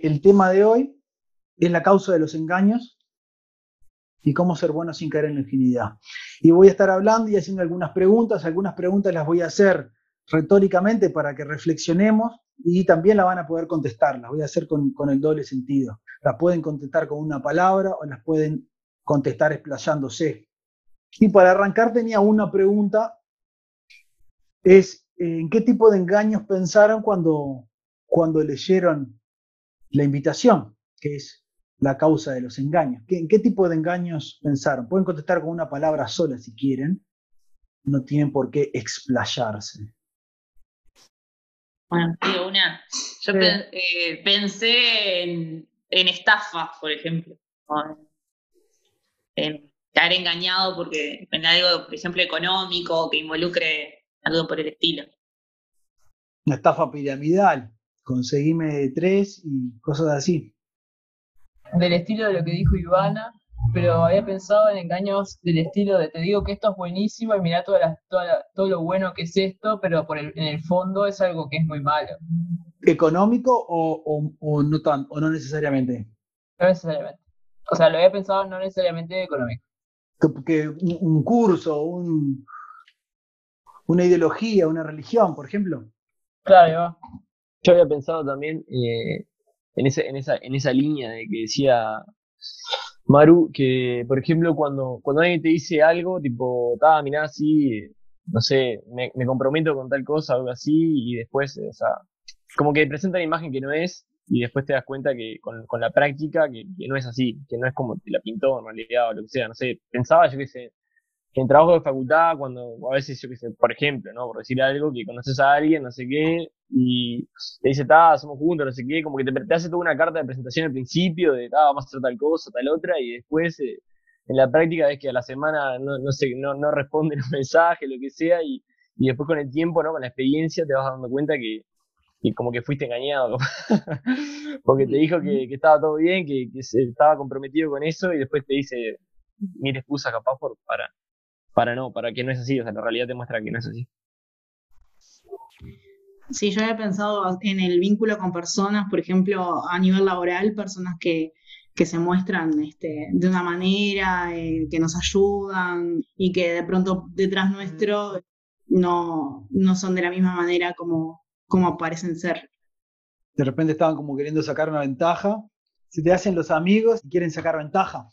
El tema de hoy es la causa de los engaños y cómo ser bueno sin caer en la infinidad. Y voy a estar hablando y haciendo algunas preguntas. Algunas preguntas las voy a hacer retóricamente para que reflexionemos y también la van a poder contestar. Las voy a hacer con, con el doble sentido. Las pueden contestar con una palabra o las pueden contestar explayándose. Y para arrancar tenía una pregunta, es ¿en qué tipo de engaños pensaron cuando, cuando leyeron la invitación, que es la causa de los engaños? ¿En qué tipo de engaños pensaron? Pueden contestar con una palabra sola si quieren, no tienen por qué explayarse. Bueno, digo una. Yo eh, pensé en, en estafa, por ejemplo. En estar engañado porque en algo, por ejemplo, económico, que involucre algo por el estilo. Una estafa piramidal. Conseguime tres y cosas así. Del estilo de lo que dijo Ivana, pero había pensado en engaños del estilo de te digo que esto es buenísimo y toda todo lo bueno que es esto, pero por en el fondo es algo que es muy malo. ¿Económico o, o, no, tan, o no necesariamente? No necesariamente. O sea, lo había pensado no necesariamente económico. Que, un, curso, un, una ideología, una religión, por ejemplo. Claro, Yo había pensado también eh, en, ese, en, esa, en esa línea de que decía Maru, que por ejemplo cuando, cuando alguien te dice algo, tipo, ta, mirá, sí, no sé, me, me, comprometo con tal cosa, algo así, y después, o sea, como que presenta una imagen que no es, y después te das cuenta que con, con la práctica que, que, no es así, que no es como te la pintó en realidad o lo que sea, no sé, pensaba yo que sé, en trabajo de facultad, cuando a veces, yo qué sé, por ejemplo, ¿no? Por decir algo, que conoces a alguien, no sé qué, y te dice, ta, somos juntos, no sé qué, como que te, hace toda una carta de presentación al principio, de, vamos a hacer tal cosa, tal otra, y después, eh, en la práctica, ves que a la semana no, no sé, no, no responden un mensaje, lo que sea, y, y después con el tiempo, ¿no? Con la experiencia, te vas dando cuenta que, que como que fuiste engañado, porque te dijo que, que, estaba todo bien, que, que estaba comprometido con eso, y después te dice mil excusas capaz por, para, para no, para que no es así, o sea, la realidad te muestra que no es así. Sí, yo había pensado en el vínculo con personas, por ejemplo, a nivel laboral, personas que, que se muestran este, de una manera, eh, que nos ayudan y que de pronto detrás nuestro no, no son de la misma manera como, como parecen ser. De repente estaban como queriendo sacar una ventaja. Se te hacen los amigos y quieren sacar ventaja,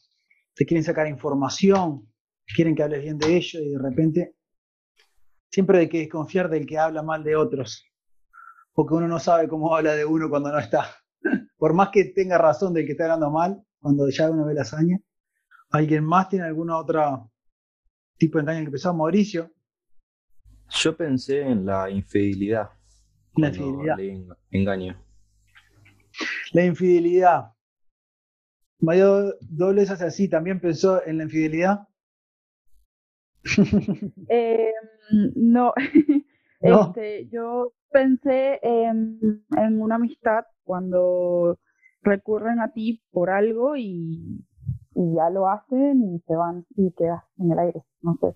te quieren sacar información, quieren que hables bien de ellos y de repente siempre hay que desconfiar del que habla mal de otros, porque uno no sabe cómo habla de uno cuando no está. Por más que tenga razón del que está hablando mal, cuando ya uno ve la hazaña. ¿Alguien más tiene alguna otra tipo de engaño que empezó? Mauricio. Yo pensé en la infidelidad. La infidelidad. Engaño. La infidelidad. Mario Dobles hace así, ¿también pensó en la infidelidad? eh, no, no. Este, yo pensé en, en, una amistad cuando recurren a ti por algo y, y, ya lo hacen y se van y quedas en el aire, no sé.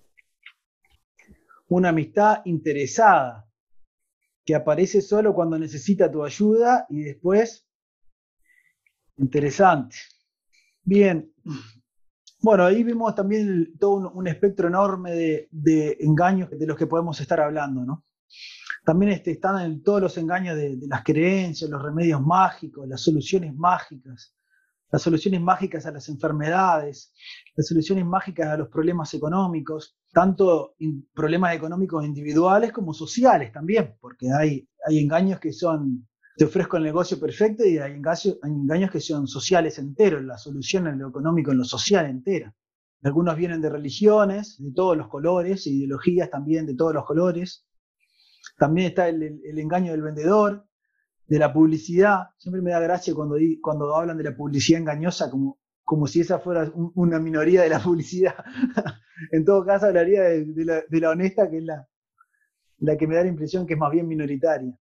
Una amistad interesada que aparece solo cuando necesita tu ayuda y después interesante. Bien, bueno, ahí vimos también todo un, un espectro enorme de, de, engaños de los que podemos estar hablando, ¿no? También este, están en todos los engaños de, de, las creencias, los remedios mágicos, las soluciones mágicas, las soluciones mágicas a las enfermedades, las soluciones mágicas a los problemas económicos, tanto problemas económicos individuales como sociales también, porque hay, hay engaños que son te ofrezco el negocio perfecto y hay engaños, que son sociales enteros, la solución en lo económico, en lo social entera. Algunos vienen de religiones, de todos los colores, ideologías también de todos los colores. También está el, engaño del vendedor, de la publicidad. Siempre me da gracia cuando, cuando hablan de la publicidad engañosa como, como si esa fuera un, una minoría de la publicidad. en todo caso, hablaría de, de, la, de la honesta, que es la, la que me da la impresión que es más bien minoritaria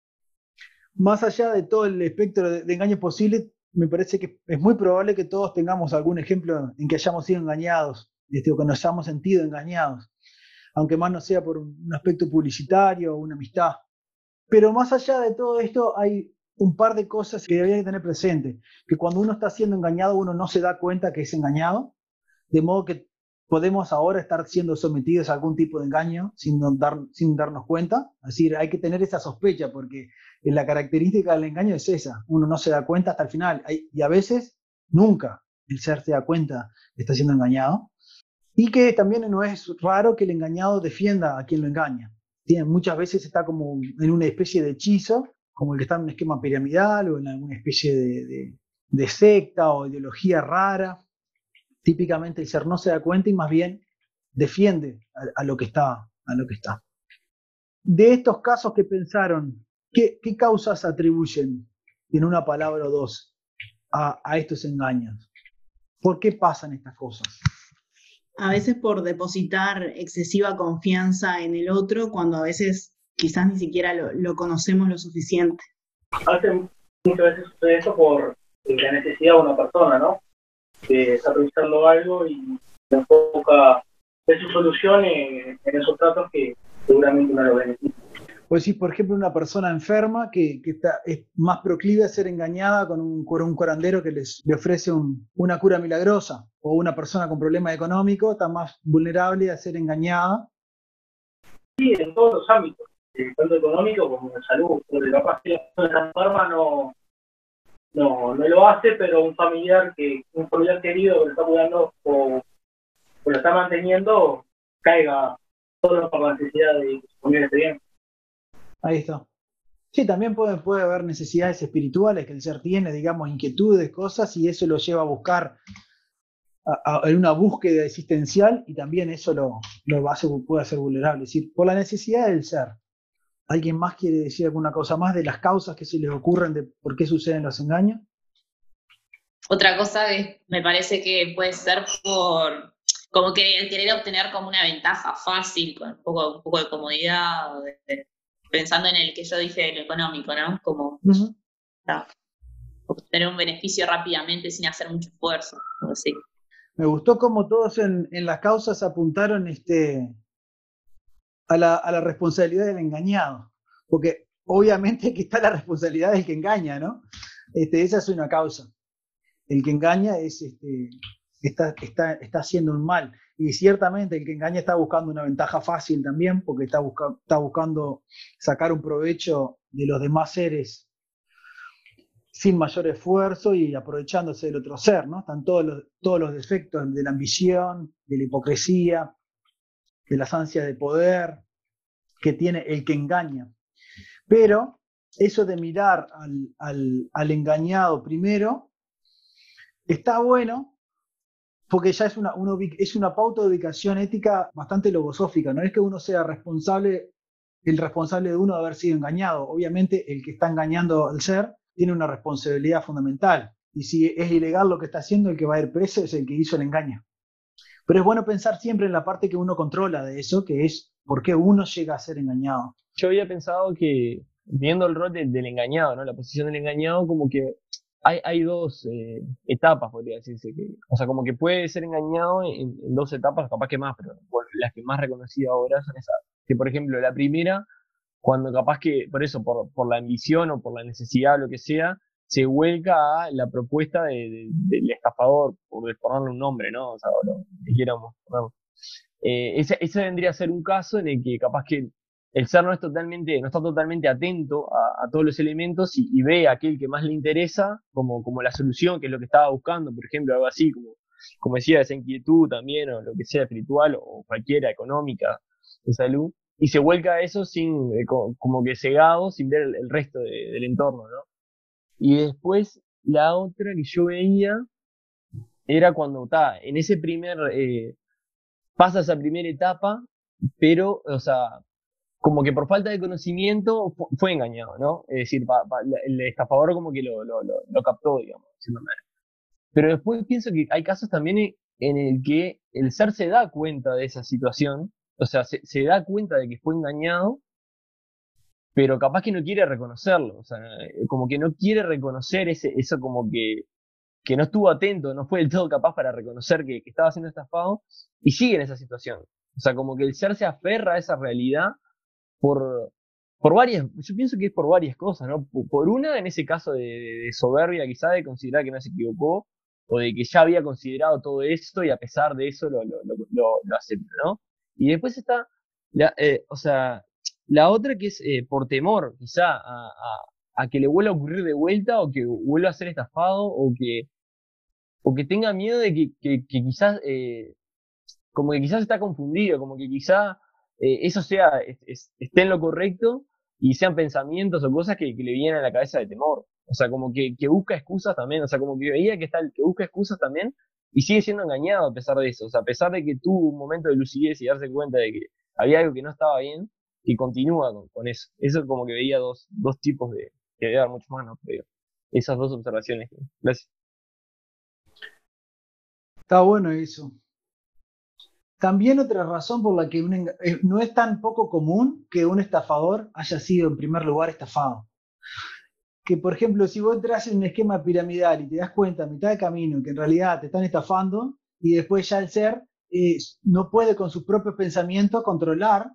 más allá de todo el espectro de, engaños posibles, me parece que es muy probable que todos tengamos algún ejemplo en que hayamos sido engañados, este, o que nos hayamos sentido engañados, aunque más no sea por un aspecto publicitario o una amistad. Pero más allá de todo esto, hay un par de cosas que había que tener presente, que cuando uno está siendo engañado uno no se da cuenta que es engañado, de modo que podemos ahora estar siendo sometidos a algún tipo de engaño sin, dar, sin darnos cuenta. Es decir, hay que tener esa sospecha porque la característica del engaño es esa, uno no se da cuenta hasta el final y a veces nunca el ser se da cuenta que está siendo engañado. Y que también no es raro que el engañado defienda a quien lo engaña. Muchas veces está como en una especie de hechizo como el que está en un esquema piramidal o en alguna especie de, secta o ideología rara. Típicamente el ser no se da cuenta y más bien defiende a, lo, que está, a lo que está. De estos casos que pensaron, ¿qué, causas atribuyen en una palabra o dos a, a estos engaños? ¿Por qué pasan estas cosas? A veces por depositar excesiva confianza en el otro, cuando a veces quizás ni siquiera lo, conocemos lo suficiente. Hace muchas veces sucede eso por la necesidad de una persona, ¿no? Que está revisando algo y enfoca de su solución en, esos tratos que seguramente no lo benefician. Pues sí, por ejemplo, una persona enferma que, está, es más proclive a ser engañada con un, un curandero que les, le ofrece una cura milagrosa, o una persona con problemas económicos está más vulnerable a ser engañada. Sí, en todos los ámbitos tanto económico como de salud, porque capaz que esa forma no, no, no lo hace, pero un familiar que, un familiar querido que lo está cuidando o, lo está manteniendo, caiga solo por la necesidad de esté bien. Ahí está. Sí, también puede, puede haber necesidades espirituales que el ser tiene, digamos, inquietudes, cosas, y eso lo lleva a buscar en una búsqueda existencial y también eso lo, lo hace, puede hacer vulnerable. Es decir, por la necesidad del ser. ¿Alguien más quiere decir alguna cosa más de las causas que se les ocurren de por qué suceden los engaños? Otra cosa que me parece que puede ser por como que el querer obtener como una ventaja fácil, con un poco, un poco de comodidad, pensando en el que yo dije lo económico, ¿no? Como obtener un beneficio rápidamente sin hacer mucho esfuerzo, así. Me gustó como todos en, en las causas apuntaron este, a la, responsabilidad del engañado, porque obviamente que está la responsabilidad del que engaña, ¿no? Este, esa es una causa. El que engaña es, este, está, haciendo un mal. Y ciertamente el que engaña está buscando una ventaja fácil también, porque está, buscando sacar un provecho de los demás seres sin mayor esfuerzo y aprovechándose del otro ser, ¿no? Están todos los defectos de la ambición, de la hipocresía, de las ansias de poder que tiene el que engaña. Pero eso de mirar al, engañado primero está bueno porque ya es una, es una pauta de ubicación ética bastante logosófica. No es que uno sea responsable, el responsable de uno de haber sido engañado. Obviamente el que está engañando al ser tiene una responsabilidad fundamental. Y si es ilegal lo que está haciendo, el que va a ir preso es el que hizo el engaño. Pero es bueno pensar siempre en la parte que uno controla de eso, que es por qué uno llega a ser engañado. Yo había pensado que, viendo el rol del, engañado, ¿no? la posición del engañado, como que hay, dos eh, etapas, podría decirse. Que, o sea, como que puede ser engañado en, dos etapas, capaz que más, pero las que más reconocidas ahora son esas. Que, por ejemplo, la primera, cuando capaz que, por eso, por, por la ambición o por la necesidad o lo que sea, se vuelca a la propuesta de, del estafador, por ponerle un nombre, ¿no? O sea, lo que quieramos eh, ese, vendría a ser un caso en el que capaz que el ser no, es totalmente, no está totalmente atento a, todos los elementos y, ve aquel que más le interesa como, como la solución, que es lo que estaba buscando, por ejemplo, algo así, como, como decía, esa inquietud también, o lo que sea espiritual, o cualquiera económica, de salud, y se vuelca a eso sin, eh, como, que cegado, sin ver el, resto del entorno, ¿no? Y después la otra que yo veía era cuando está en ese primer, eh, pasa esa primera etapa, pero, o sea, como que por falta de conocimiento fue engañado, ¿no? Es decir, el estafador como que lo, lo, lo, captó, digamos, Pero después pienso que hay casos también en el que el ser se da cuenta de esa situación, o sea, se, se da cuenta de que fue engañado pero capaz que no quiere reconocerlo, o sea, como que no quiere reconocer ese, eso como que, que no estuvo atento, no fue del todo capaz para reconocer que, estaba siendo estafado y sigue en esa situación. O sea, como que el ser se aferra a esa realidad por, por varias, yo pienso que es por varias cosas, ¿no? Por una, en ese caso de, soberbia, quizá de considerar que no se equivocó, o de que ya había considerado todo esto y a pesar de eso lo, lo, lo, acepta, ¿no? Y después está, la, eh, o sea, la otra que es eh, por temor, quizá, a, a, que le vuelva a ocurrir de vuelta, o que vuelva a ser estafado, o que, o que tenga miedo de que, que, quizás, eh, como que quizás está confundido, como que quizá eh, eso sea, esté en lo correcto y sean pensamientos o cosas que, le vienen a la cabeza de temor. O sea, como que, busca excusas también, o sea, como que veía que está que busca excusas también y sigue siendo engañado a pesar de eso. O sea, a pesar de que tuvo un momento de lucidez y darse cuenta de que había algo que no estaba bien, y continúa con, eso. Eso como que veía dos, dos tipos de, que dar mucho más, ¿no? esas dos observaciones. Gracias. Está bueno eso. También otra razón por la que eh, no es tan poco común que un estafador haya sido en primer lugar estafado. Que por ejemplo, si vos entras en un esquema piramidal y te das cuenta a mitad de camino que en realidad te están estafando y después ya el ser eh, no puede con sus propios pensamientos controlar,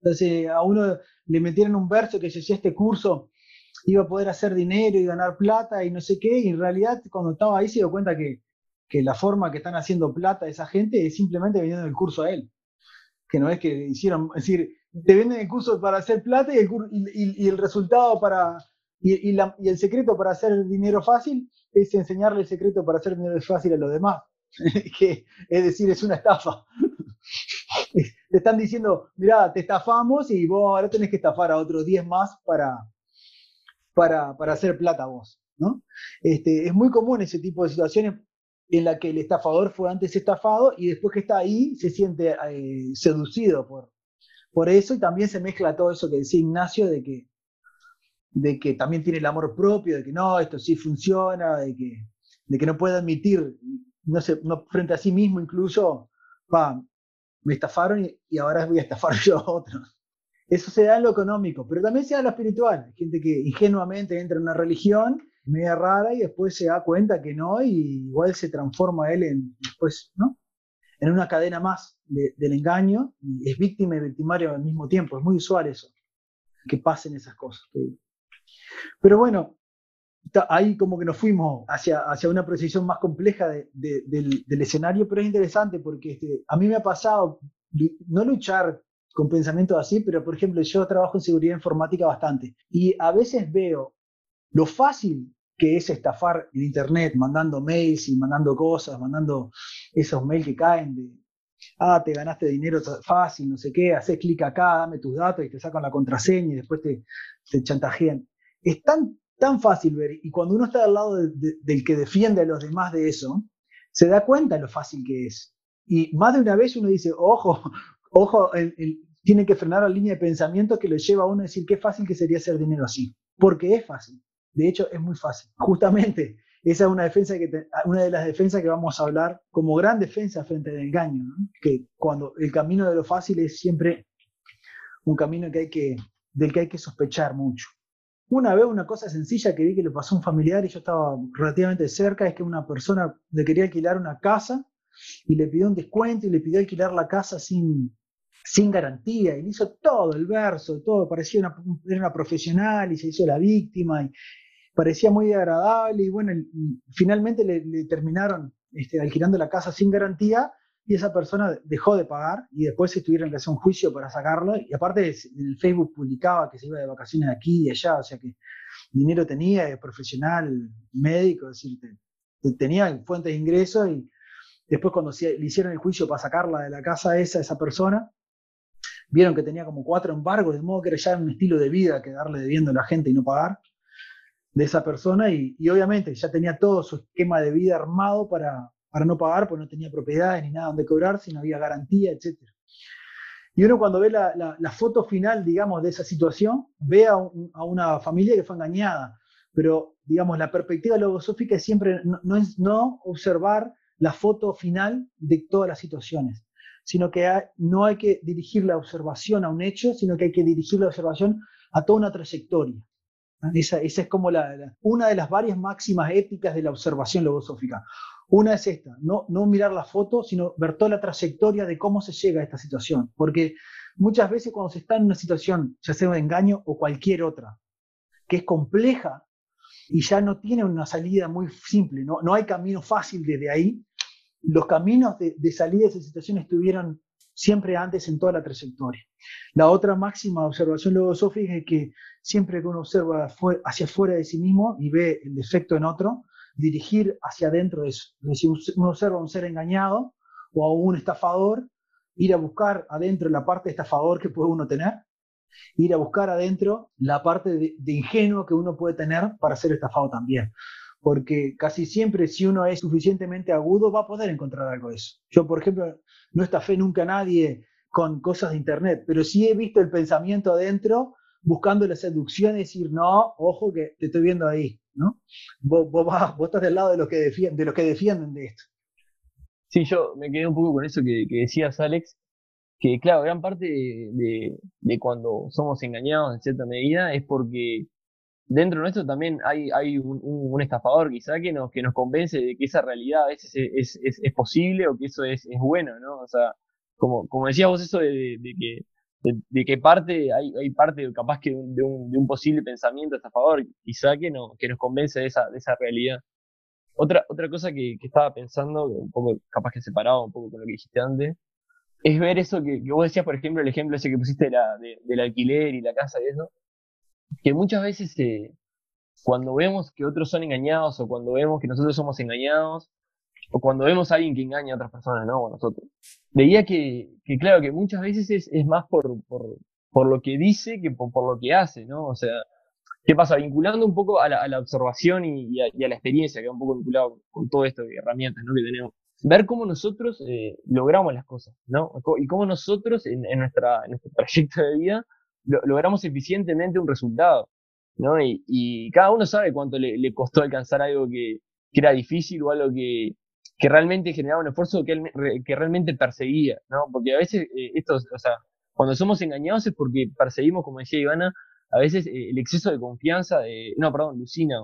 entonces a uno le metieron un verso que decía este curso iba a poder hacer dinero y ganar plata y no sé qué, y en realidad cuando estaba ahí se dio cuenta que que la forma que están haciendo plata esa gente es simplemente vendiendo el curso a él. Que no es que hicieron, es decir, te venden el curso para hacer plata y el, y, el resultado para, y, la, y, el secreto para hacer dinero fácil es enseñarle el secreto para hacer dinero fácil a los demás. que, es decir, es una estafa. te están diciendo, mira, te estafamos y vos ahora tenés que estafar a otros 10 más para, para, para hacer plata vos. ¿no? Este, es muy común ese tipo de situaciones en la que el estafador fue antes estafado y después que está ahí se siente eh, seducido por, por eso y también se mezcla todo eso que decía Ignacio de que, de que también tiene el amor propio, de que no, esto sí funciona, de que, de que no puede admitir, no sé, no, frente a sí mismo incluso, pa, me estafaron y, ahora voy a estafar yo a otros. Eso se da en lo económico, pero también se da en lo espiritual. Hay gente que ingenuamente entra en una religión media rara y después se da cuenta que no y igual se transforma él en, después, ¿no? en una cadena más del engaño y es víctima y victimario al mismo tiempo. Es muy usual eso, que pasen esas cosas. Pero bueno, ahí como que nos fuimos hacia, hacia una precisión más compleja del, escenario, pero es interesante porque este, a mí me ha pasado no luchar con pensamientos así, pero por ejemplo yo trabajo en seguridad informática bastante y a veces veo lo fácil que es estafar en Internet, mandando mails y mandando cosas, mandando esos mails que caen de, ah, te ganaste dinero fácil, no sé qué, haces clic acá, dame tus datos y te sacan la contraseña y después te, te chantajean. Es tan, tan fácil ver, y cuando uno está al lado del que defiende a los demás de eso, se da cuenta lo fácil que es. Y más de una vez uno dice, ojo, ojo, tiene que frenar la línea de pensamiento que lo lleva a uno a decir qué fácil que sería hacer dinero así, porque es fácil. De hecho, es muy fácil. Justamente, esa es una, defensa una de las defensas que vamos a hablar como gran defensa frente al engaño, que cuando el camino de lo fácil es siempre un camino que hay que, del que hay que sospechar mucho. Una vez una cosa sencilla que vi que le pasó a un familiar y yo estaba relativamente cerca es que una persona le quería alquilar una casa y le pidió un descuento y le pidió alquilar la casa sin, sin garantía y le hizo todo el verso, todo, parecía una, era una profesional y se hizo la víctima y, parecía muy agradable y bueno, finalmente le, terminaron este, alquilando la casa sin garantía y esa persona dejó de pagar y después se tuvieron que hacer un juicio para sacarlo. Y aparte en el Facebook publicaba que se iba de vacaciones aquí y allá, o sea que dinero tenía, profesional, médico, es decir, tenía fuentes de ingresos y después cuando le hicieron el juicio para sacarla de la casa esa, esa persona, vieron que tenía como cuatro embargos, de modo que era ya un estilo de vida que darle debiendo a la gente y no pagar de esa persona y, obviamente ya tenía todo su esquema de vida armado para, para no pagar, pues no tenía propiedades ni nada donde cobrar, si no había garantía, etc. Y uno cuando ve la, foto final, digamos, de esa situación, ve a, una familia que fue engañada, pero, digamos, la perspectiva logosófica es siempre no, es no observar la foto final de todas las situaciones, sino que no hay que dirigir la observación a un hecho, sino que hay que dirigir la observación a toda una trayectoria. Esa, es como una de las varias máximas éticas de la observación logosófica. Una es esta, no, no mirar la foto, sino ver toda la trayectoria de cómo se llega a esta situación. Porque muchas veces cuando se está en una situación, ya sea un engaño o cualquier otra, que es compleja y ya no tiene una salida muy simple, no, no hay camino fácil desde ahí, los caminos de, de salida de esa situación estuvieron siempre antes en toda la trayectoria. La otra máxima observación logosófica es que siempre que uno observa hacia afuera de sí mismo y ve el defecto en otro, dirigir hacia adentro de eso. Es decir, uno observa a un ser engañado o a un estafador, ir a buscar adentro la parte de estafador que puede uno tener, ir a buscar adentro la parte de, ingenuo que uno puede tener para ser estafado también porque casi siempre si uno es suficientemente agudo va a poder encontrar algo de eso. Yo, por ejemplo, no estafé nunca a nadie con cosas de internet, pero sí he visto el pensamiento adentro buscando la seducción y decir, no, ojo que te estoy viendo ahí, ¿no? Vos, vos, estás del lado de los, que defienden, de los que defienden de esto. Sí, yo me quedé un poco con eso que, decías, Alex, que claro, gran parte de, cuando somos engañados en cierta medida es porque dentro de nuestro también hay, hay un, estafador quizá que nos, que nos convence de que esa realidad a veces es, es, posible o que eso es, bueno, ¿no? O sea, como, como decías vos eso de que, de, que parte, hay, hay parte capaz que de un, de un posible pensamiento estafador, quizá que, no, que nos convence de esa, de esa realidad. Otra, otra cosa que, que estaba pensando, un poco capaz que separado un poco con lo que dijiste antes, es ver eso que, que vos decías, por ejemplo, el ejemplo ese que pusiste de la, del alquiler y la casa y eso, que muchas veces eh, cuando vemos que otros son engañados o cuando vemos que nosotros somos engañados o cuando vemos a alguien que engaña a otras personas, ¿no? O nosotros. Veía que, que claro, que muchas veces es, es más por, por, por, lo que dice que por, por, lo que hace, ¿no? O sea, ¿qué pasa? Vinculando un poco a la, a la observación y, a, y, a, la experiencia, que va un poco vinculado con todo esto de herramientas, ¿no? Que tenemos. Ver cómo nosotros eh, logramos las cosas, ¿no? Y cómo nosotros en, en, nuestra, en nuestro trayecto de vida logramos eficientemente un resultado, ¿no? Y, y cada uno sabe cuánto le, le costó alcanzar algo que, que, era difícil o algo que, que realmente generaba un esfuerzo que, que realmente perseguía, ¿no? Porque a veces eh, esto, o sea, cuando somos engañados es porque perseguimos, como decía Ivana, a veces eh, el exceso de confianza, de, no, perdón, Lucina,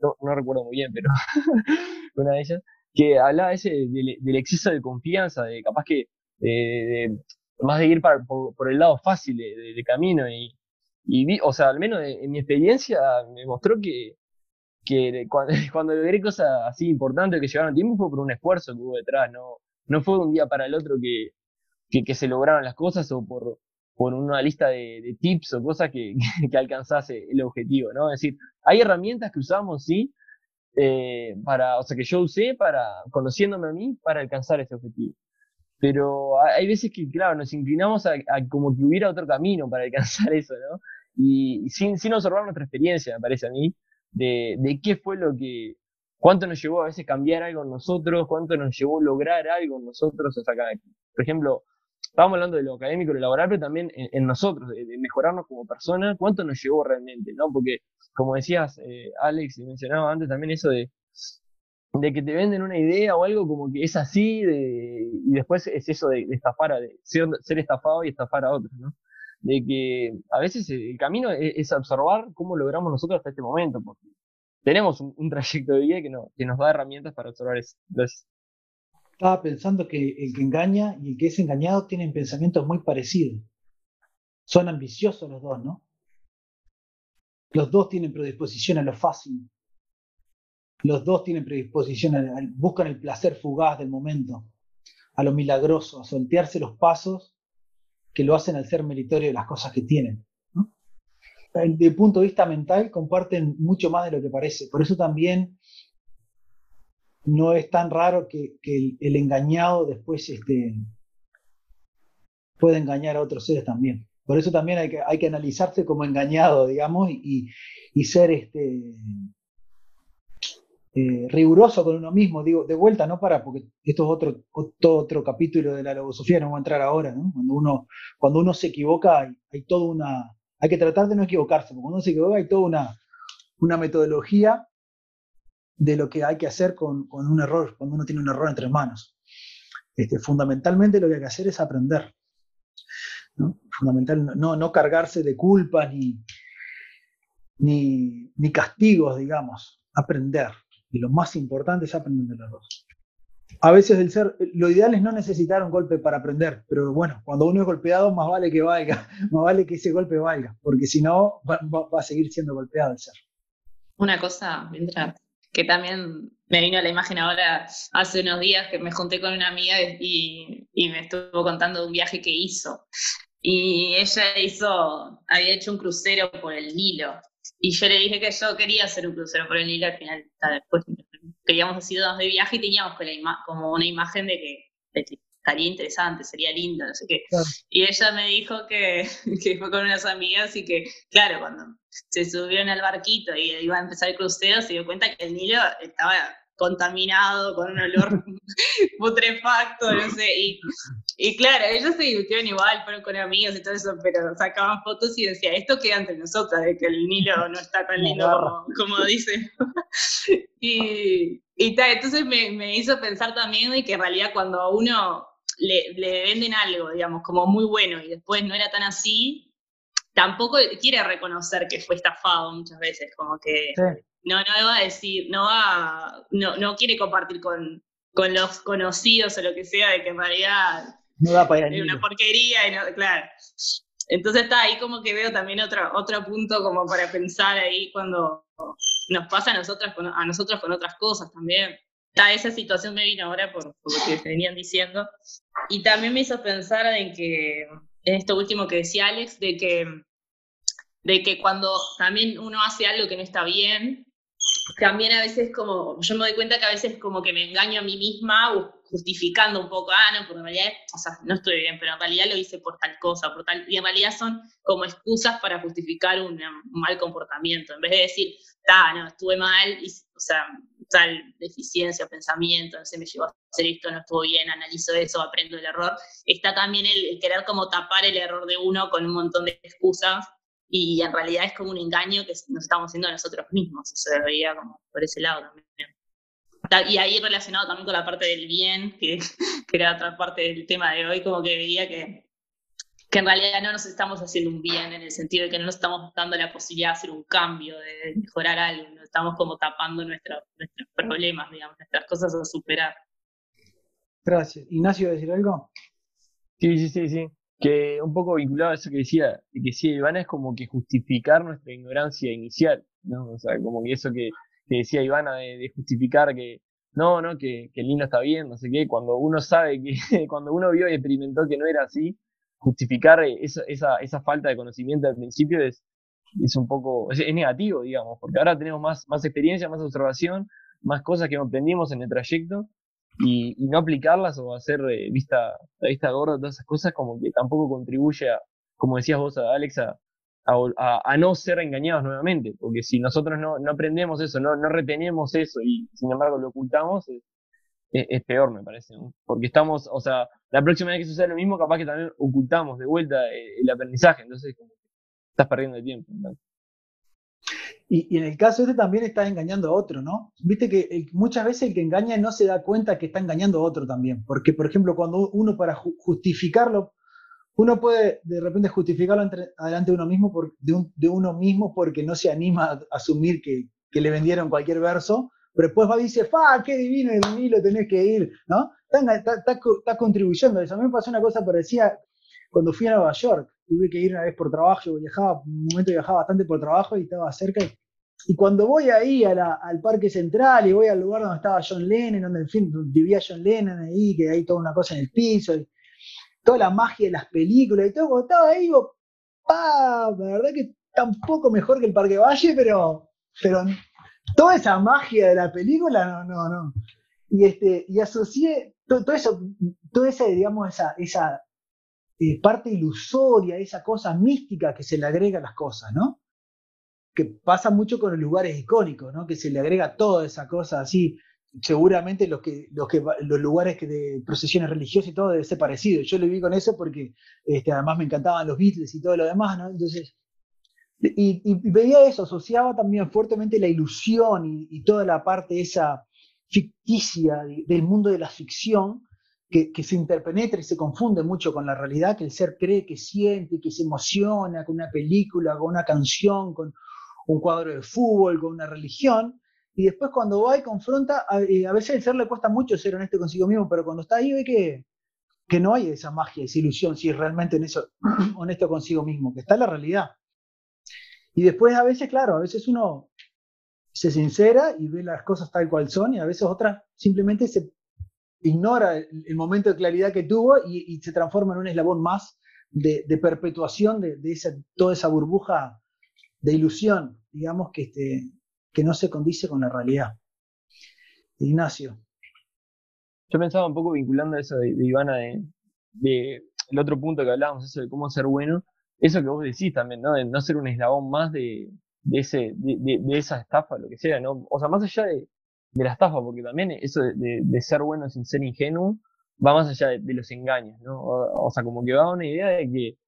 no, no recuerdo muy bien, pero una de ellas, que hablaba ese del, del, exceso de confianza, de capaz que eh, de, más de ir por, el lado fácil de, camino y, y o sea, al menos en mi experiencia me mostró que, que cuando, logré cosas así importantes que llevaron tiempo fue por un esfuerzo que hubo detrás, no, no fue de un día para el otro que, que, se lograron las cosas o por, por una lista de, tips o cosas que, que, alcanzase el objetivo, ¿no? Es decir, hay herramientas que usamos, sí, eh, para, o sea, que yo usé para, conociéndome a mí, para alcanzar ese objetivo. Pero hay veces que, claro, nos inclinamos a, como que hubiera otro camino para alcanzar eso, ¿no? Y, sin, sin observar nuestra experiencia, me parece a mí, de, de qué fue lo que, cuánto nos llevó a veces cambiar algo en nosotros, cuánto nos llevó lograr algo en nosotros, o sea, por ejemplo, estábamos hablando de lo académico, lo laboral, pero también en, nosotros, de, mejorarnos como persona, cuánto nos llevó realmente, ¿no? Porque, como decías, eh, Alex, y mencionaba antes también eso de, de que te venden una idea o algo como que es así de, y después es eso de, estafar, a, de ser, estafado y estafar a otros, ¿no? De que a veces el camino es, observar cómo logramos nosotros hasta este momento, porque tenemos un, trayecto de vida que, no, que nos da herramientas para observar eso. Estaba pensando que el que engaña y el que es engañado tienen pensamientos muy parecidos. Son ambiciosos los dos, ¿no? Los dos tienen predisposición a lo fácil, los dos tienen predisposición, buscan el placer fugaz del momento, a lo milagroso, a soltearse los pasos que lo hacen al ser meritorio de las cosas que tienen. Desde el punto de vista mental comparten mucho más de lo que parece. Por eso también no es tan raro que, el, engañado después este, pueda engañar a otros seres también. Por eso también hay que, hay que analizarse como engañado, digamos, y, y ser este, eh, riguroso con uno mismo, digo, de vuelta, no para, porque esto es otro, otro, capítulo de la logosofía, no voy a entrar ahora, ¿no? Cuando uno, cuando uno se equivoca, hay, hay toda una, hay que tratar de no equivocarse, porque cuando uno se equivoca hay toda una, una metodología de lo que hay que hacer con, con, un error, cuando uno tiene un error entre manos. Este, fundamentalmente lo que hay que hacer es aprender. ¿no? Fundamental, no, no cargarse de culpas ni, ni, ni castigos, digamos, aprender. Y lo más importante es aprender de los dos. a veces el ser, lo ideal es no necesitar un golpe para aprender, pero bueno, cuando uno es golpeado, más vale que valga, más vale que ese golpe valga, porque si no, va, va a seguir siendo golpeado el ser. Una cosa, mientras que también me vino a la imagen ahora hace unos días que me junté con una amiga y, y me estuvo contando de un viaje que hizo. Y ella hizo, había hecho un crucero por el Nilo. Y yo le dije que yo quería hacer un crucero por el Nilo, al final después queríamos hacer dos de viaje y teníamos como una imagen de que, estaría interesante, sería lindo, no sé qué. Y ella me dijo que, que, fue con unas amigas y que, claro, cuando se subieron al barquito y iba a empezar el crucero, se dio cuenta que el Nilo estaba contaminado, con un olor putrefacto, no sé, y, y, claro, ellos se divirtieron igual, fueron con amigos y todo eso, pero sacaban fotos y decía, esto queda entre nosotras, de que el Nilo no está tan lindo como, como dicen. y, y tal, entonces me, me, hizo pensar también de que en realidad cuando a uno le, le venden algo, digamos, como muy bueno y después no era tan así, tampoco quiere reconocer que fue estafado muchas veces, como que no, no va a decir, no va, no, no quiere compartir con, con los conocidos o lo que sea de que en realidad no da para es una porquería y no, claro. Entonces está ahí como que veo también otro, otro punto como para pensar ahí cuando nos pasa a nosotras con, a nosotros con otras cosas también. Está, esa situación me vino ahora por, por lo que venían diciendo. Y también me hizo pensar en que, en esto último que decía Alex, de que, de que cuando también uno hace algo que no está bien, también a veces como, yo me doy cuenta que a veces como que me engaño a mí misma justificando un poco, ah, no, porque en realidad, o sea, no estoy bien, pero en realidad lo hice por tal cosa, por tal, y en realidad son como excusas para justificar un, mal comportamiento, en vez de decir, ah, no, estuve mal, o sea, tal deficiencia, pensamiento, no sé, me llevó a hacer esto, no estuvo bien, analizo eso, aprendo el error, está también el querer como tapar el error de uno con un montón de excusas y en realidad es como un engaño que nos estamos haciendo a nosotros mismos, eso se veía como por ese lado también. Y ahí relacionado también con la parte del bien, que, que era otra parte del tema de hoy, como que veía que, que en realidad no nos estamos haciendo un bien en el sentido de que no nos estamos dando la posibilidad de hacer un cambio, de mejorar algo, no estamos como tapando nuestros problemas, digamos, nuestras cosas a superar. Gracias. Ignacio, ¿decir algo? Sí, sí, sí, sí que un poco vinculado a eso que decía, que sí, Ivana es como que justificar nuestra ignorancia inicial, ¿no? O sea, como que eso que, decía Ivana de, justificar que no, no, que, que, el niño está bien, no sé qué, cuando uno sabe que, cuando uno vio y experimentó que no era así, justificar esa, esa, esa falta de conocimiento al principio es, es un poco, es, negativo, digamos, porque ahora tenemos más, más experiencia, más observación, más cosas que aprendimos en el trayecto, y, no aplicarlas o hacer eh, vista, vista gorda, todas esas cosas, como que tampoco contribuye a, como decías vos, Alex, a, a, no ser engañados nuevamente, porque si nosotros no, no aprendemos eso, no, no retenemos eso y sin embargo lo ocultamos, es, es, peor, me parece, porque estamos, o sea, la próxima vez que suceda lo mismo, capaz que también ocultamos de vuelta eh, el, aprendizaje, entonces como estás perdiendo el tiempo. Y, en el caso este también estás engañando a otro, ¿no? Viste que muchas veces el que engaña no se da cuenta que está engañando a otro también. Porque, por ejemplo, cuando uno para justificarlo, uno puede de repente justificarlo entre, adelante de uno mismo, por, de, uno mismo porque no se anima a asumir que, le vendieron cualquier verso, pero después va y dice, ¡fa! ¡Qué divino el lo tenés que ir! ¿No? Estás está, contribuyendo a eso. A mí me pasó una cosa parecida cuando fui a Nueva York tuve que ir una vez por trabajo, viajaba, un momento viajaba bastante por trabajo y estaba cerca. Y, cuando voy ahí al Parque Central y voy al lugar donde estaba John Lennon, donde en fin vivía John Lennon ahí, que hay toda una cosa en el piso, y toda la magia de las películas y todo, cuando estaba ahí, digo, ¡pa! La verdad que tampoco mejor que el Parque Valle, pero, pero toda esa magia de la película, no, no, no. Y, este, y asocié todo, todo eso, toda esa, digamos, esa, esa eh, parte ilusoria, esa cosa mística que se le agrega a las cosas, ¿no? Que pasa mucho con los lugares icónicos, ¿no? Que se le agrega toda esa cosa así. Seguramente los, que, los, que, los lugares que de procesiones religiosas y todo debe ser parecido. Yo lo vi con eso porque este, además me encantaban los Beatles y todo lo demás, ¿no? Entonces, y, veía eso, asociaba también fuertemente la ilusión y, toda la parte esa ficticia del mundo de la ficción que, se interpenetra y se confunde mucho con la realidad, que el ser cree, que siente, que se emociona con una película, con una canción, con un cuadro de fútbol, con una religión, y después cuando va y confronta, a, eh, a veces el ser le cuesta mucho ser honesto consigo mismo, pero cuando está ahí ve que, que no hay esa magia, esa ilusión, si es realmente en eso honesto consigo mismo, que está la realidad. Y después a veces, claro, a veces uno se sincera y ve las cosas tal cual son, y a veces otras simplemente se ignora el, momento de claridad que tuvo y, se transforma en un eslabón más de, perpetuación de, esa, toda esa burbuja de ilusión, digamos, que, este, que no se condice con la realidad. Ignacio. Yo pensaba un poco vinculando eso de, de Ivana, de, el otro punto que hablábamos, eso de cómo ser bueno, eso que vos decís también, ¿no? De no ser un eslabón más de, de, esa estafa, lo que sea, ¿no? O sea, más allá de, de la estafa, porque también eso de, de, ser bueno sin ser ingenuo va más allá de, los engaños, ¿no? O, o, sea, como que va una idea de que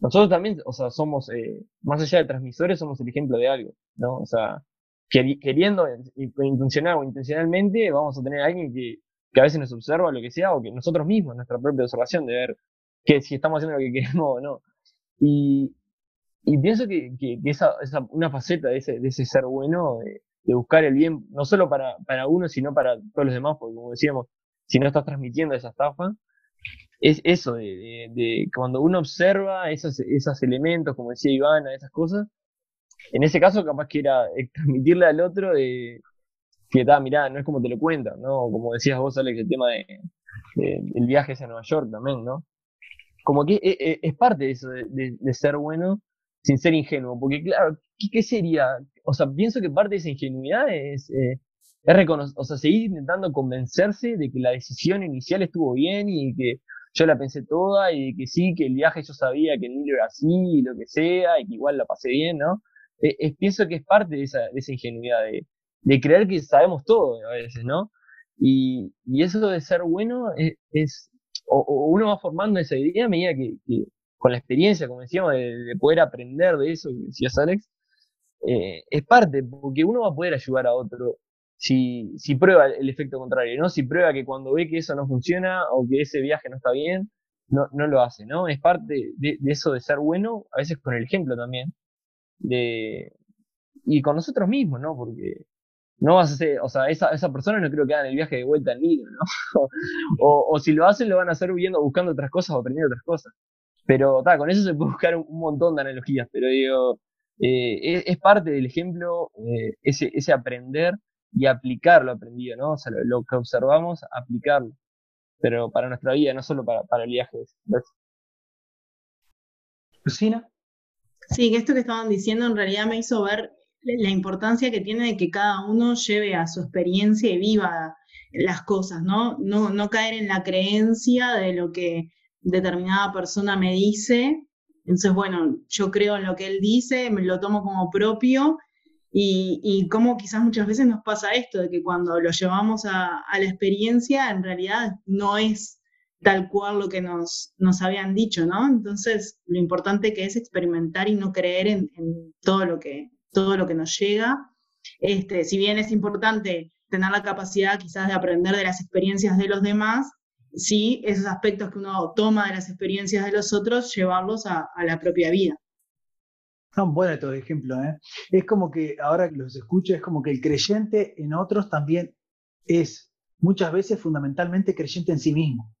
nosotros también, o sea, somos, eh, más allá de transmisores, somos el ejemplo de algo, ¿no? O sea, queriendo, intencional o intencionalmente, vamos a tener a alguien que, que a veces nos observa lo que sea, o que nosotros mismos, nuestra propia observación de ver que si estamos haciendo lo que queremos o no. Y, y pienso que, que, que esa, esa, una faceta de ese, de ese ser bueno, de, de, buscar el bien, no solo para, para uno, sino para todos los demás, porque como decíamos, si no estás transmitiendo esa estafa, es eso, de, de, cuando uno observa esos, esos elementos, como decía Ivana, esas cosas, en ese caso capaz que era transmitirle al otro de que está, mirá, no es como te lo cuentan, ¿no? Como decías vos, Alex, el tema de, del viaje hacia Nueva York también, ¿no? Como que es, e, es parte de eso, de, de, ser bueno sin ser ingenuo, porque claro, ¿qué, ¿qué, sería? O sea, pienso que parte de esa ingenuidad es, eh, reconocer, o sea, seguir intentando convencerse de que la decisión inicial estuvo bien y que yo la pensé toda y que sí, que el viaje yo sabía que el Nilo era así y lo que sea, y que igual la pasé bien, ¿no? Eh, pienso que es parte de esa, ingenuidad, de, de, creer que sabemos todo a veces, ¿no? Y, y eso de ser bueno es, es o, uno va formando esa idea a medida que, que con la experiencia, como decíamos, de, de, poder aprender de eso, que decías Alex, eh, es parte, porque uno va a poder ayudar a otro si, si prueba el efecto contrario, ¿no? Si prueba que cuando ve que eso no funciona o que ese viaje no está bien, no, no lo hace, ¿no? Es parte de, eso de ser bueno, a veces con el ejemplo también, de, y con nosotros mismos, ¿no? Porque no vas a hacer, o sea, esa, esa persona no creo que hagan el viaje de vuelta al Nilo, ¿no? o, o, si lo hacen, lo van a hacer viendo, buscando otras cosas o aprendiendo otras cosas. Pero, ta, con eso se puede buscar un montón de analogías, pero digo, eh, es, es, parte del ejemplo, eh, ese, ese aprender y aplicar lo aprendido, ¿no? O sea, lo, lo, que observamos, aplicarlo. Pero para nuestra vida, no solo para, para el viaje. Lucina. Sí, que esto que estaban diciendo en realidad me hizo ver la importancia que tiene de que cada uno lleve a su experiencia y viva las cosas, ¿no? No, no caer en la creencia de lo que determinada persona me dice. Entonces, bueno, yo creo en lo que él dice, me lo tomo como propio y, y como quizás muchas veces nos pasa esto, de que cuando lo llevamos a, la experiencia, en realidad no es tal cual lo que nos, nos habían dicho, ¿no? Entonces, lo importante que es experimentar y no creer en, en todo, lo que, todo lo que nos llega. Este, si bien es importante tener la capacidad quizás de aprender de las experiencias de los demás, sí, esos aspectos que uno toma de las experiencias de los otros, llevarlos a, la propia vida. No, bueno todo ejemplo, ¿eh? Es como que, ahora que los escucho, es como que el creyente en otros también es muchas veces fundamentalmente creyente en sí mismo.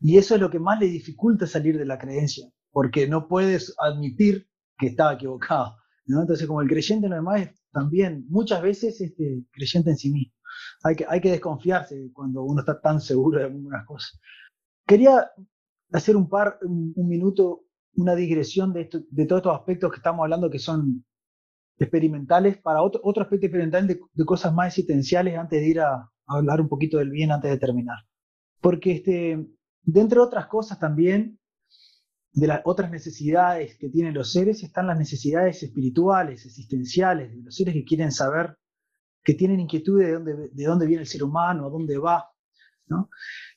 Y eso es lo que más le dificulta salir de la creencia, porque no puedes admitir que estaba equivocado. Entonces, como el creyente no demás es también muchas veces este, creyente en sí mismo. Hay que, desconfiarse cuando uno está tan seguro de algunas cosas. Quería hacer un par, un, minuto, una digresión de, todos estos aspectos que estamos hablando que son experimentales para otro, aspecto experimental de, de cosas más existenciales antes de ir a, a, hablar un poquito del bien antes de terminar. Porque este, Dentro de otras cosas también, de las otras necesidades que tienen los seres, están las necesidades espirituales, existenciales, de los seres que quieren saber, que tienen inquietud de dónde, de dónde viene el ser humano, a dónde va. ¿no?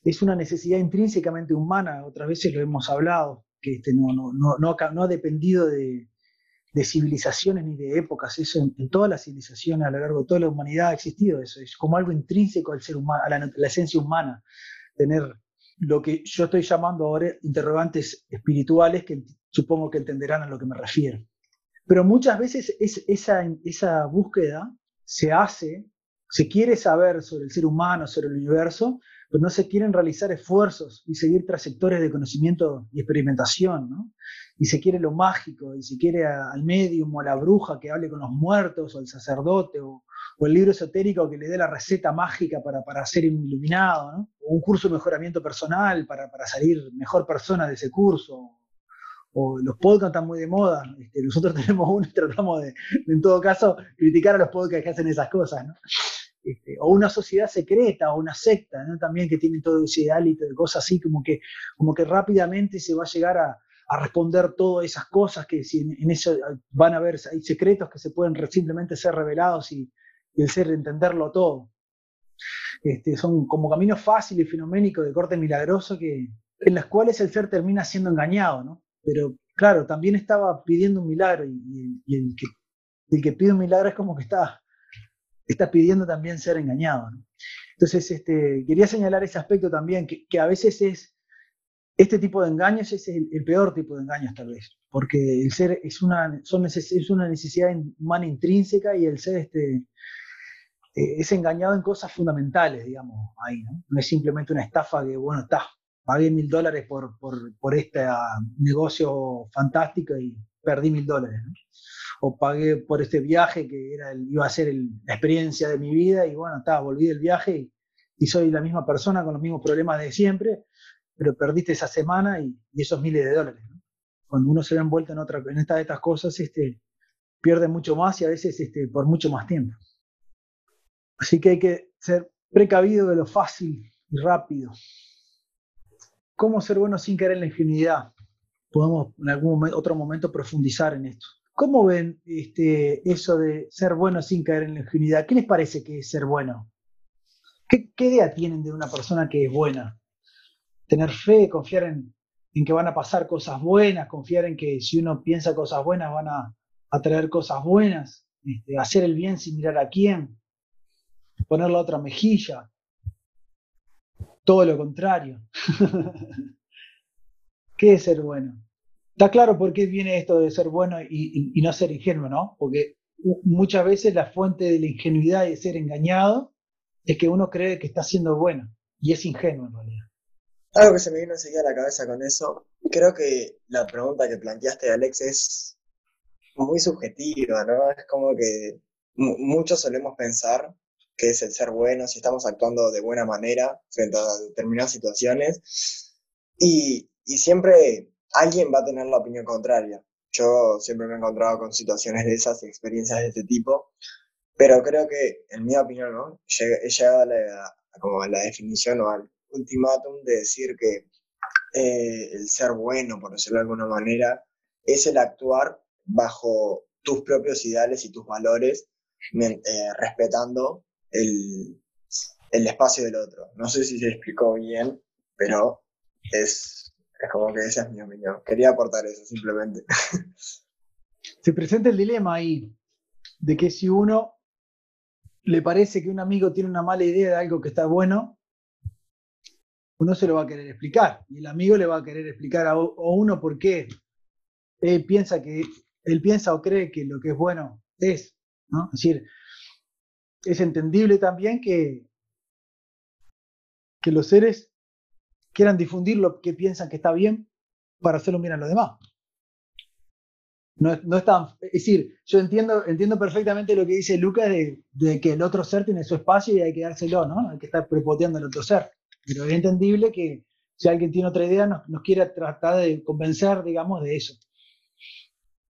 Es una necesidad intrínsecamente humana, otras veces lo hemos hablado, que este no, no, no, ha dependido de, de, civilizaciones ni de épocas, eso en, en, todas las civilizaciones a lo largo de toda la humanidad ha existido eso, es como algo intrínseco al ser humano, a la, la esencia humana, tener lo que yo estoy llamando ahora interrogantes espirituales que supongo que entenderán a lo que me refiero. Pero muchas veces es, esa, esa búsqueda se hace se quiere saber sobre el ser humano, sobre el universo, pero no se quieren realizar esfuerzos y seguir trayectorias de conocimiento y experimentación, ¿no? Y se quiere lo mágico, y se quiere al medium o a la bruja que hable con los muertos, o al sacerdote, o, el libro esotérico que le dé la receta mágica para, para ser iluminado. O un curso de mejoramiento personal para, para salir mejor persona de ese curso, o los podcasts están muy de moda. Este, nosotros tenemos uno y tratamos de, en todo caso, criticar a los podcasts que hacen esas cosas, ¿no? Este, o una sociedad secreta, o una secta, ¿no? También que tiene todo ese hálito de cosas así, como que, como que rápidamente se va a llegar a, a responder todas esas cosas que si en, eso van a haber, hay secretos que se pueden simplemente ser revelados y, el ser entenderlo todo. Este, son como caminos fáciles y fenoménicos de corte milagroso que, en los cuales el ser termina siendo engañado, ¿no? Pero claro, también estaba pidiendo un milagro y, el, que, pide un milagro es como que está, está pidiendo también ser engañado. Entonces, este, quería señalar ese aspecto también, que, a veces es, este tipo de engaños es el, peor tipo de engaños tal vez, porque el ser es una, es una necesidad humana intrínseca y el ser este, eh, es engañado en cosas fundamentales, digamos, ahí, ¿no? No es simplemente una estafa que, bueno, está, pagué mil dólares por, por, por, este ah, negocio fantástico y perdí mil dólares. O pagué por este viaje que era iba a ser la experiencia de mi vida y bueno, está, volví del viaje y, soy la misma persona con los mismos problemas de siempre, pero perdiste esa semana y, esos miles de dólares. Cuando uno se ve envuelto en, otra, en estas, estas cosas, este, pierde mucho más y a veces este, por mucho más tiempo. Así que hay que ser precavido de lo fácil y rápido cómo ser bueno sin caer en la ingenuidad. Podemos en algún otro momento profundizar en esto. ¿Cómo ven este, eso de ser bueno sin caer en la ingenuidad? ¿Qué les parece que es ser bueno? ¿Qué, idea tienen de una persona que es buena? Tener fe, confiar en, que van a pasar cosas buenas, confiar en que si uno piensa cosas buenas van a, traer cosas buenas, este, hacer el bien sin mirar a quién, poner la otra mejilla, todo lo contrario. ¿Qué es ser bueno? Está claro por qué viene esto de ser bueno y, no ser ingenuo, ¿no? Porque muchas veces la fuente de la ingenuidad y de ser engañado es que uno cree que está siendo bueno y es ingenuo en realidad. Algo que se me vino enseguida a la cabeza con eso, creo que la pregunta que planteaste, Alex, es muy subjetiva, ¿no? Es como que muchos solemos pensar que es el ser bueno, si estamos actuando de buena manera frente a determinadas situaciones. Y, y siempre alguien va a tener la opinión contraria. Yo siempre me he encontrado con situaciones de esas y experiencias de este tipo, pero creo que, en mi opinión, ¿no? he llegado a la, como a la definición o al ultimátum de decir que eh, el ser bueno, por decirlo de alguna manera, es el actuar bajo tus propios ideales y tus valores, eh, respetando el, espacio del otro. No sé si se explicó bien, pero es, es como que esa es mi opinión. Quería aportar eso simplemente. Se presenta el dilema ahí de que si uno le parece que un amigo tiene una mala idea de algo que está bueno, uno se lo va a querer explicar y el amigo le va a querer explicar a, uno por qué él piensa que él piensa o cree que lo que es bueno es, ¿no? Es decir, es entendible también que, que los seres quieran difundir lo que piensan que está bien para hacerlo bien a los demás. No, no es, es decir, yo entiendo, entiendo perfectamente lo que dice Lucas de, que el otro ser tiene su espacio y hay que dárselo, ¿no? Hay que estar prepoteando al otro ser. Pero es entendible que si alguien tiene otra idea nos, nos quiera tratar de convencer, digamos, de eso.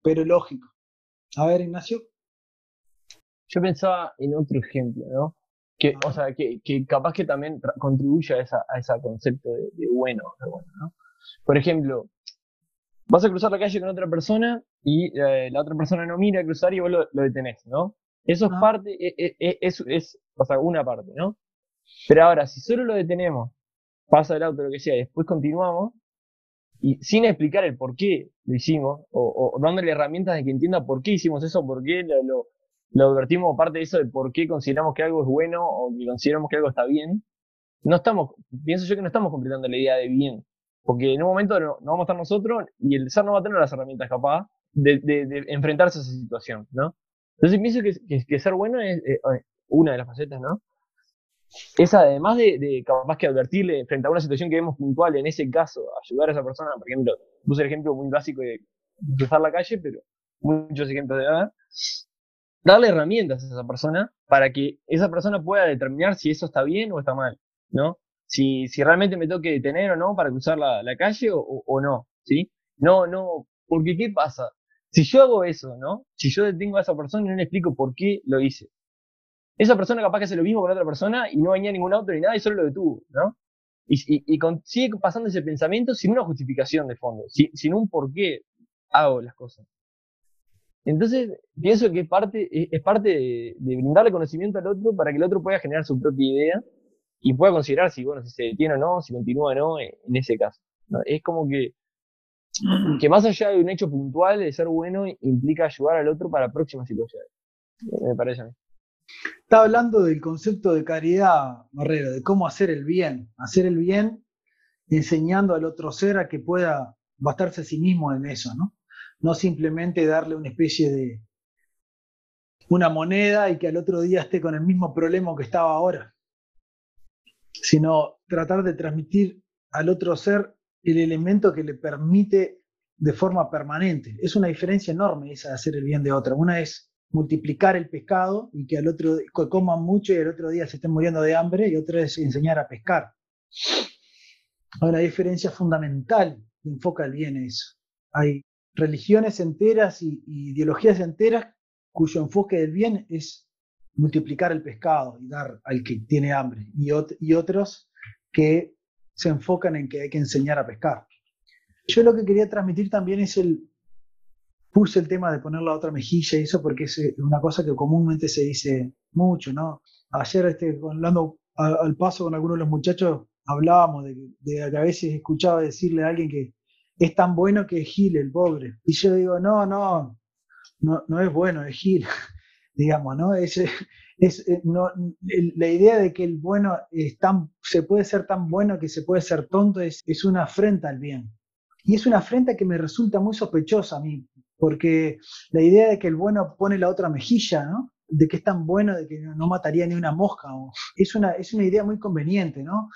Pero lógico. A ver, Ignacio. Yo pensaba en otro ejemplo, ¿no? Que, o sea, que, que capaz que también contribuye a, esa, a ese concepto de, bueno, bueno, ¿no? Por ejemplo, vas a cruzar la calle con otra persona y eh, la otra persona no mira a cruzar y vos lo, detenés, ¿no? Eso es parte, e, e, e, es, es, o sea, una parte, ¿no? Pero ahora, si solo lo detenemos, pasa el auto, lo que sea, y después continuamos, y sin explicar el por qué lo hicimos, o, o dándole herramientas de que entienda por qué hicimos eso, por qué lo, lo advertimos parte de eso de por qué consideramos que algo es bueno o que consideramos que algo está bien, no estamos, pienso yo que no estamos completando la idea de bien, porque en un momento no, vamos a estar nosotros y el ser no va a tener las herramientas capaz de, de, enfrentarse a esa situación, ¿no? Entonces pienso que, que, ser bueno es, eh, una de las facetas, ¿no? Es además de, capaz que advertirle frente a una situación que vemos puntual, en ese caso, ayudar a esa persona, por ejemplo, puse el ejemplo muy básico de cruzar la calle, pero muchos ejemplos de haber, darle herramientas a esa persona para que esa persona pueda determinar si eso está bien o está mal, ¿no? Si, si realmente me toque detener o no para cruzar la, la calle o, o, no, ¿sí? No, no, porque ¿qué pasa? Si yo hago eso, ¿no? Si yo detengo a esa persona y no le explico por qué lo hice, esa persona capaz que hace lo mismo con otra persona y no venía ningún auto ni nada y solo lo detuvo, ¿no? Y, y, y con, sigue pasando ese pensamiento sin una justificación de fondo, sin, sin un por qué hago las cosas. Entonces, pienso que es parte, es parte de, de, brindarle conocimiento al otro para que el otro pueda generar su propia idea y pueda considerar si, bueno, si se detiene o no, si continúa o no, en, en ese caso. ¿no? Es como que, que más allá de un hecho puntual de ser bueno, implica ayudar al otro para próximas situaciones. Me parece a mí. Está hablando del concepto de caridad, Marrero, de cómo hacer el bien. Hacer el bien enseñando al otro ser a que pueda bastarse a sí mismo en eso, ¿no? No simplemente darle una especie de una moneda y que al otro día esté con el mismo problema que estaba ahora, sino tratar de transmitir al otro ser el elemento que le permite de forma permanente. Es una diferencia enorme esa de hacer el bien de otra. Una es multiplicar el pescado y que al otro coman mucho y al otro día se estén muriendo de hambre y otra es enseñar a pescar. Hay una diferencia fundamental de enfoca el bien eso. Hay religiones enteras y, y, ideologías enteras cuyo enfoque del bien es multiplicar el pescado y dar al que tiene hambre, y, ot y otros que se enfocan en que hay que enseñar a pescar. Yo lo que quería transmitir también es el, puse el tema de poner la otra mejilla y eso porque es una cosa que comúnmente se dice mucho, ¿no? Ayer este, hablando al paso con algunos de los muchachos hablábamos de, de que a veces escuchaba decirle a alguien que es tan bueno que es Gil, el pobre. Y yo digo, no, no, no, no es bueno, es Gil, digamos, ¿no? Es, es, no, la idea de que el bueno es tan, se puede ser tan bueno que se puede ser tonto es, es una afrenta al bien. Y es una afrenta que me resulta muy sospechosa a mí, porque la idea de que el bueno pone la otra mejilla, ¿no? De que es tan bueno de que no mataría ni una mosca, es, una, es una idea muy conveniente, ¿no?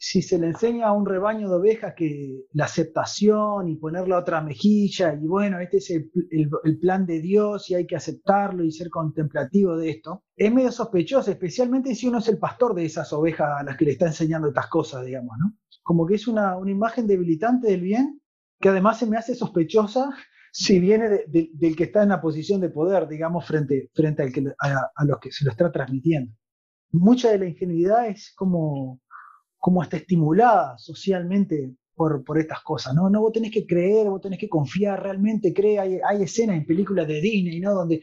Si se le enseña a un rebaño de ovejas que la aceptación y poner la otra mejilla, y bueno, este es el, plan de Dios y hay que aceptarlo y ser contemplativo de esto, es medio sospechoso, especialmente si uno es el pastor de esas ovejas a las que le está enseñando estas cosas, digamos, ¿no? Como que es una, una imagen debilitante del bien, que además se me hace sospechosa si viene de, de, del que está en la posición de poder, digamos, frente, frente al que, a, a los que se lo está transmitiendo. Mucha de la ingenuidad es como como está estimulada socialmente por, estas cosas, ¿no? No, vos tenés que creer, vos tenés que confiar, realmente cree, hay, escenas en películas de Disney, ¿no? Donde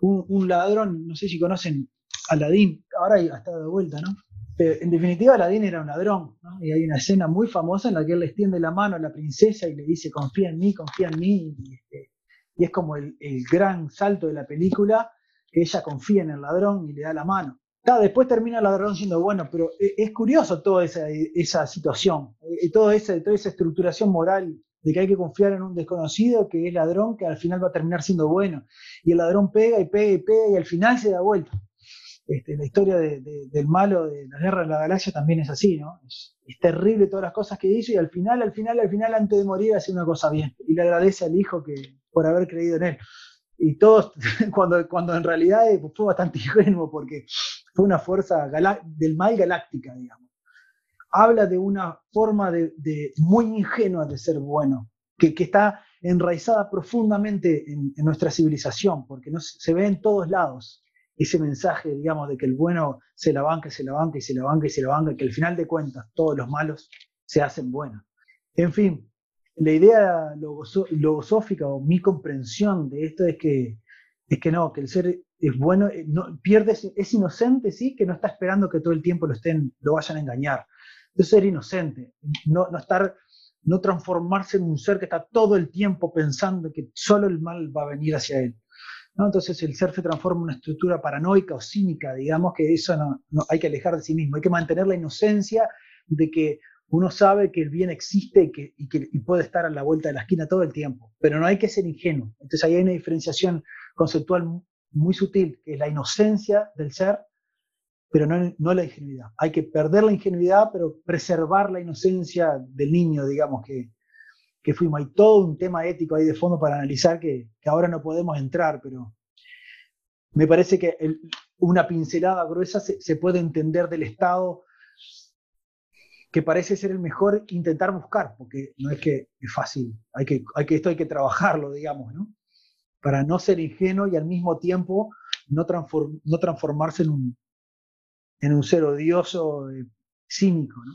un, ladrón, no sé si conocen Aladdin, ahora estado de vuelta, ¿no? Pero en definitiva Aladdin era un ladrón. Y hay una escena muy famosa en la que él le extiende la mano a la princesa y le dice, confía en mí, confía en mí, y, este, y es como el gran salto de la película, que ella confía en el ladrón y le da la mano. Claro, después termina el ladrón siendo bueno, pero es curioso toda esa, esa situación, toda esa, toda esa estructuración moral de que hay que confiar en un desconocido que es ladrón, que al final va a terminar siendo bueno. Y el ladrón pega y pega y pega y al final se da vuelta. Este, la historia de, de, del malo de la guerra de la galaxia también es así, ¿no? Es, es, terrible todas las cosas que hizo y al final, al final, al final, antes de morir hace una cosa bien. Y le agradece al hijo que, por haber creído en él. Y todos, cuando, cuando en realidad fue bastante ingenuo porque fue una fuerza del mal galáctica, digamos. Habla de una forma de, de muy ingenua de ser bueno, que, que está enraizada profundamente en, en, nuestra civilización, porque no, se ve en todos lados ese mensaje, digamos, de que el bueno se la banca, se la banca y se la banca y se la banca, y que al final de cuentas todos los malos se hacen buenos. En fin, la idea logosófica o mi comprensión de esto es que, es que no, que el ser es bueno, no, pierde, es inocente, sí, que no está esperando que todo el tiempo lo estén, lo vayan a engañar. Es ser inocente, no, no estar, no transformarse en un ser que está todo el tiempo pensando que solo el mal va a venir hacia él. ¿no? Entonces el ser se transforma en una estructura paranoica o cínica, digamos que eso no, hay que alejar de sí mismo, hay que mantener la inocencia de que uno sabe que el bien existe y que, puede estar a la vuelta de la esquina todo el tiempo, pero no hay que ser ingenuo. Entonces ahí hay una diferenciación conceptual muy sutil, que es la inocencia del ser pero no, la ingenuidad. Hay que perder la ingenuidad, pero preservar la inocencia del niño, digamos, que, que fuimos. Hay todo un tema ético ahí de fondo para analizar que, ahora no podemos entrar, pero me parece que una pincelada gruesa se puede entender del Estado que parece ser el mejor intentar buscar, porque no es que es fácil, hay que, hay que, esto hay que trabajarlo, digamos, ¿no? Para no ser ingenuo y al mismo tiempo no, no transformarse en un, en un ser odioso, eh, cínico, ¿no?